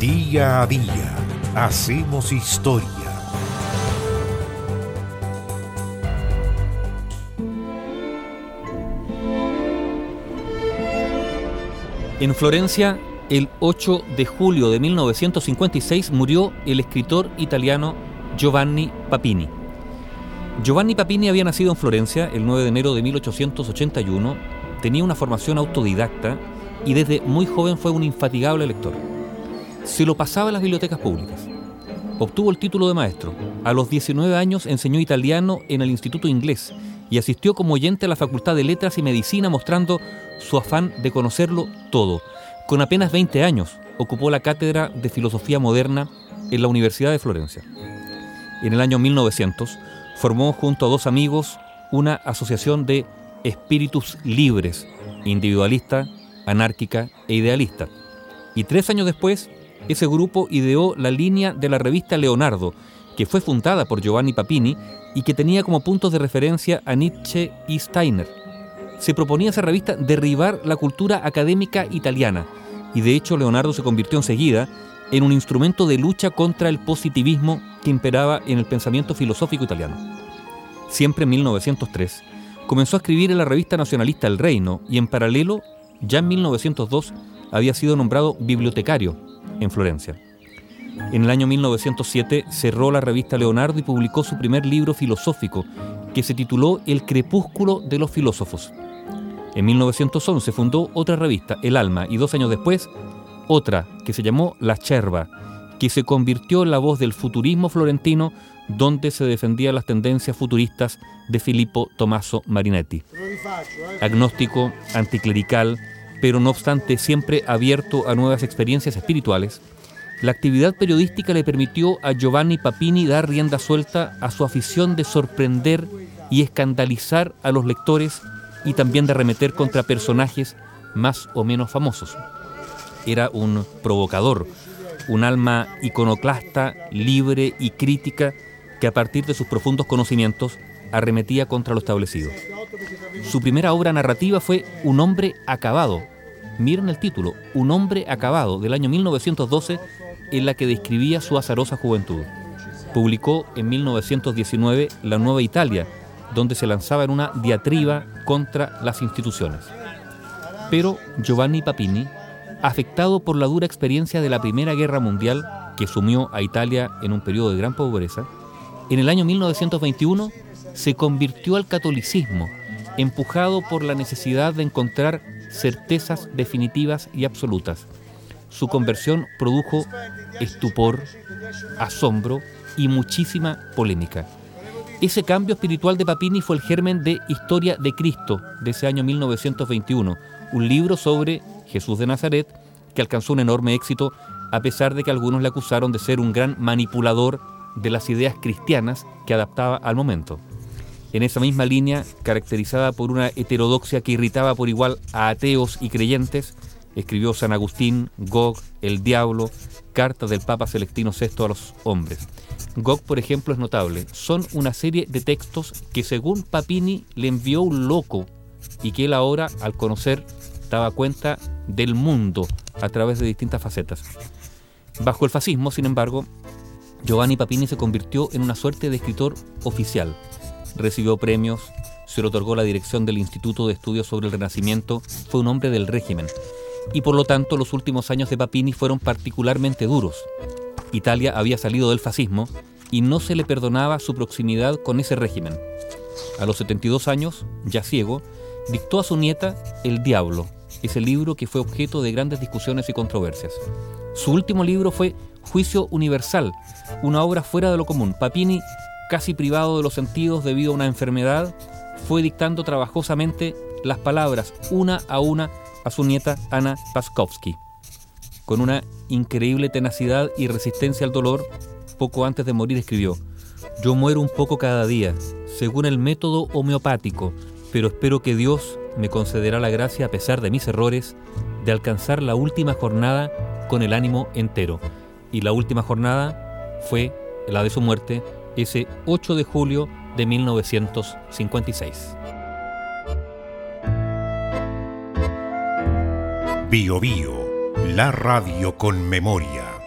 Día a día hacemos historia. En Florencia, el 8 de julio de 1956 murió el escritor italiano Giovanni Papini. Giovanni Papini había nacido en Florencia el 9 de enero de 1881, tenía una formación autodidacta y desde muy joven fue un infatigable lector. Se lo pasaba en las bibliotecas públicas. Obtuvo el título de maestro. A los 19 años enseñó italiano en el Instituto Inglés y asistió como oyente a la Facultad de Letras y Medicina mostrando su afán de conocerlo todo. Con apenas 20 años ocupó la cátedra de Filosofía Moderna en la Universidad de Florencia. En el año 1900 formó junto a dos amigos una asociación de espíritus libres, individualista, anárquica e idealista. Y tres años después, ese grupo ideó la línea de la revista Leonardo, que fue fundada por Giovanni Papini y que tenía como puntos de referencia a Nietzsche y Steiner. Se proponía esa revista derribar la cultura académica italiana, y de hecho Leonardo se convirtió enseguida en un instrumento de lucha contra el positivismo que imperaba en el pensamiento filosófico italiano. Siempre en 1903, comenzó a escribir en la revista nacionalista El Reino y en paralelo, ya en 1902, había sido nombrado bibliotecario en Florencia. En el año 1907 cerró la revista Leonardo y publicó su primer libro filosófico, que se tituló El crepúsculo de los filósofos. En 1911 fundó otra revista, El Alma, y dos años después, otra que se llamó La Cherva, que se convirtió en la voz del futurismo florentino, donde se defendían las tendencias futuristas de Filippo Tommaso Marinetti. Agnóstico, anticlerical, pero no obstante siempre abierto a nuevas experiencias espirituales, la actividad periodística le permitió a Giovanni Papini dar rienda suelta a su afición de sorprender y escandalizar a los lectores y también de arremeter contra personajes más o menos famosos. Era un provocador, un alma iconoclasta, libre y crítica que a partir de sus profundos conocimientos arremetía contra lo establecido. Su primera obra narrativa fue Un hombre acabado. Miren el título, Un hombre acabado, del año 1912, en la que describía su azarosa juventud. Publicó en 1919 La Nueva Italia, donde se lanzaba en una diatriba contra las instituciones. Pero Giovanni Papini, afectado por la dura experiencia de la Primera Guerra Mundial, que sumió a Italia en un periodo de gran pobreza, en el año 1921 se convirtió al catolicismo, empujado por la necesidad de encontrar certezas definitivas y absolutas. Su conversión produjo estupor, asombro y muchísima polémica. Ese cambio espiritual de Papini fue el germen de Historia de Cristo de ese año 1921, un libro sobre Jesús de Nazaret que alcanzó un enorme éxito a pesar de que algunos le acusaron de ser un gran manipulador de las ideas cristianas que adaptaba al momento. En esa misma línea, caracterizada por una heterodoxia que irritaba por igual a ateos y creyentes, escribió San Agustín, Gog, El Diablo, Carta del Papa Celestino VI a los hombres. Gog, por ejemplo, es notable. Son una serie de textos que según Papini le envió un loco y que él ahora, al conocer, daba cuenta del mundo a través de distintas facetas. Bajo el fascismo, sin embargo, Giovanni Papini se convirtió en una suerte de escritor oficial. Recibió premios, se le otorgó la dirección del Instituto de Estudios sobre el Renacimiento, fue un hombre del régimen. Y por lo tanto los últimos años de Papini fueron particularmente duros. Italia había salido del fascismo y no se le perdonaba su proximidad con ese régimen. A los 72 años, ya ciego, dictó a su nieta El Diablo, ese libro que fue objeto de grandes discusiones y controversias. Su último libro fue Juicio Universal, una obra fuera de lo común. Papini, casi privado de los sentidos debido a una enfermedad, fue dictando trabajosamente las palabras una a una a su nieta Ana Paskowski. Con una increíble tenacidad y resistencia al dolor, poco antes de morir escribió, Yo muero un poco cada día, según el método homeopático, pero espero que Dios me concederá la gracia, a pesar de mis errores, de alcanzar la última jornada con el ánimo entero. Y la última jornada fue la de su muerte, ese 8 de julio de 1956. Bio Bio, la radio con memoria.